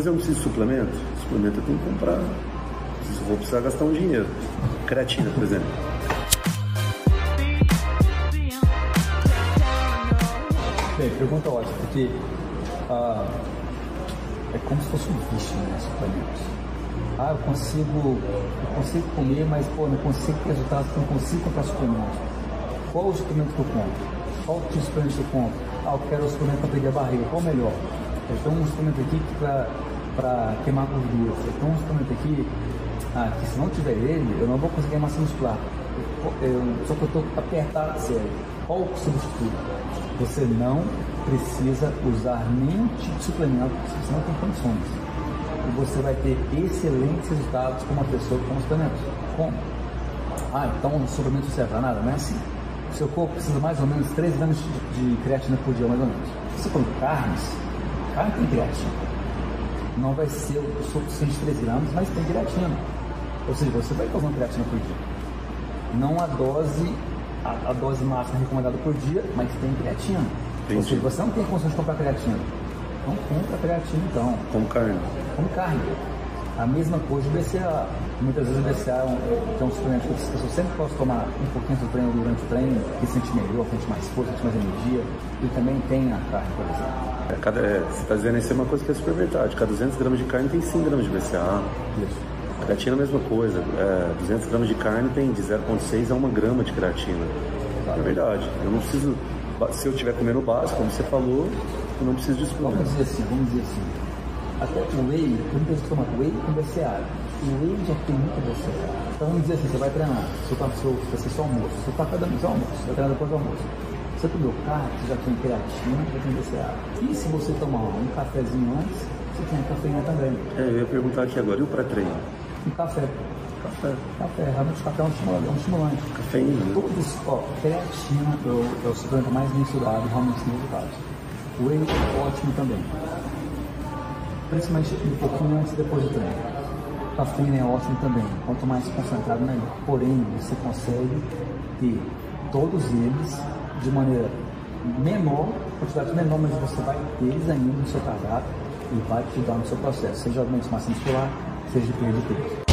Mas eu não preciso de suplemento? Suplemento eu tenho que comprar. Vou precisar gastar um dinheiro. Creatina, por exemplo. Bem, pergunta ótima, porque ah, é como se fosse um vício, né, suplementos. Ah, eu consigo, eu consigo comer, mas pô, não consigo ter resultados, não consigo comprar suplemento. Qual o suplemento que eu compro? Qual tipo de suplemento que eu compro? Ah, eu quero o suplemento para perder a barriga. Qual o melhor? Tenho um suplemento aqui para queimar gordura. Tenho um suplemento aqui ah, que se não tiver ele, eu não vou conseguir massa muscular. Eu, eu, só que eu estou apertado, sério. Qual o substituto? Você não precisa usar nenhum tipo de suplemento, se você não tem condições e você vai ter excelentes resultados com uma pessoa com suplementos. Como? Ah, então o suplemento serve para nada? Não é assim. Seu corpo precisa mais ou menos 3 gramas de, de creatina por dia, mais ou menos. Se você come carnes, carne tem creatina. Não vai ser o suficiente de 3 gramas, mas tem creatina. Ou seja, você vai usando creatina por dia. Não a dose, a, a dose máxima recomendada por dia, mas tem creatina. Entendi. Ou seja, você não tem condições de comprar creatina. Não compra creatina então. Como carne. Como carne. A mesma coisa o BCA. Muitas vezes o BCA é um, é um suplemento que as pessoas sempre podem tomar um pouquinho do treino durante o treino, que sente melhor, sente mais força, sente mais energia. E também tem a carne, por exemplo. É, cada, é, você está dizendo isso é uma coisa que é super verdade. Cada 200 gramas de carne tem 100 gramas de BCA. Isso. Creatina é a mesma coisa. É, 200 gramas de carne tem de 0,6 a 1 grama de creatina. É verdade. Eu não preciso. Se eu estiver comendo básico, como você falou, eu não preciso de suplemento. Vamos dizer assim, vamos dizer assim. Até o whey, tem muita gente que toma whey com BCA. O whey já tem muita BCA. Então vamos dizer assim, você vai treinar, você tá, seu, vai ser só almoço, você tá cada seu almoço, você vai treinar depois do almoço. Você comeu carne, você já tem creatina, já tem BCA. E se você tomar um cafezinho antes, você tem a cafeína também. É, eu ia perguntar aqui agora, e o pré-treino? Um café. Café. Café, realmente café é um estimulante. É um estimulante. Cafeína. né? Todos, ó, creatina é o, é o suplemento mais mensurado realmente tem resultados. Whey ótimo também. Principalmente um pouquinho antes depois do treino. Cafeína é ótimo também. Quanto mais concentrado, melhor. Porém, você consegue ter todos eles de maneira menor, quantidade menor, mas você vai ter eles ainda no seu cardápio e vai te ajudar no seu processo, seja aumento de massa muscular, seja de perda de peso.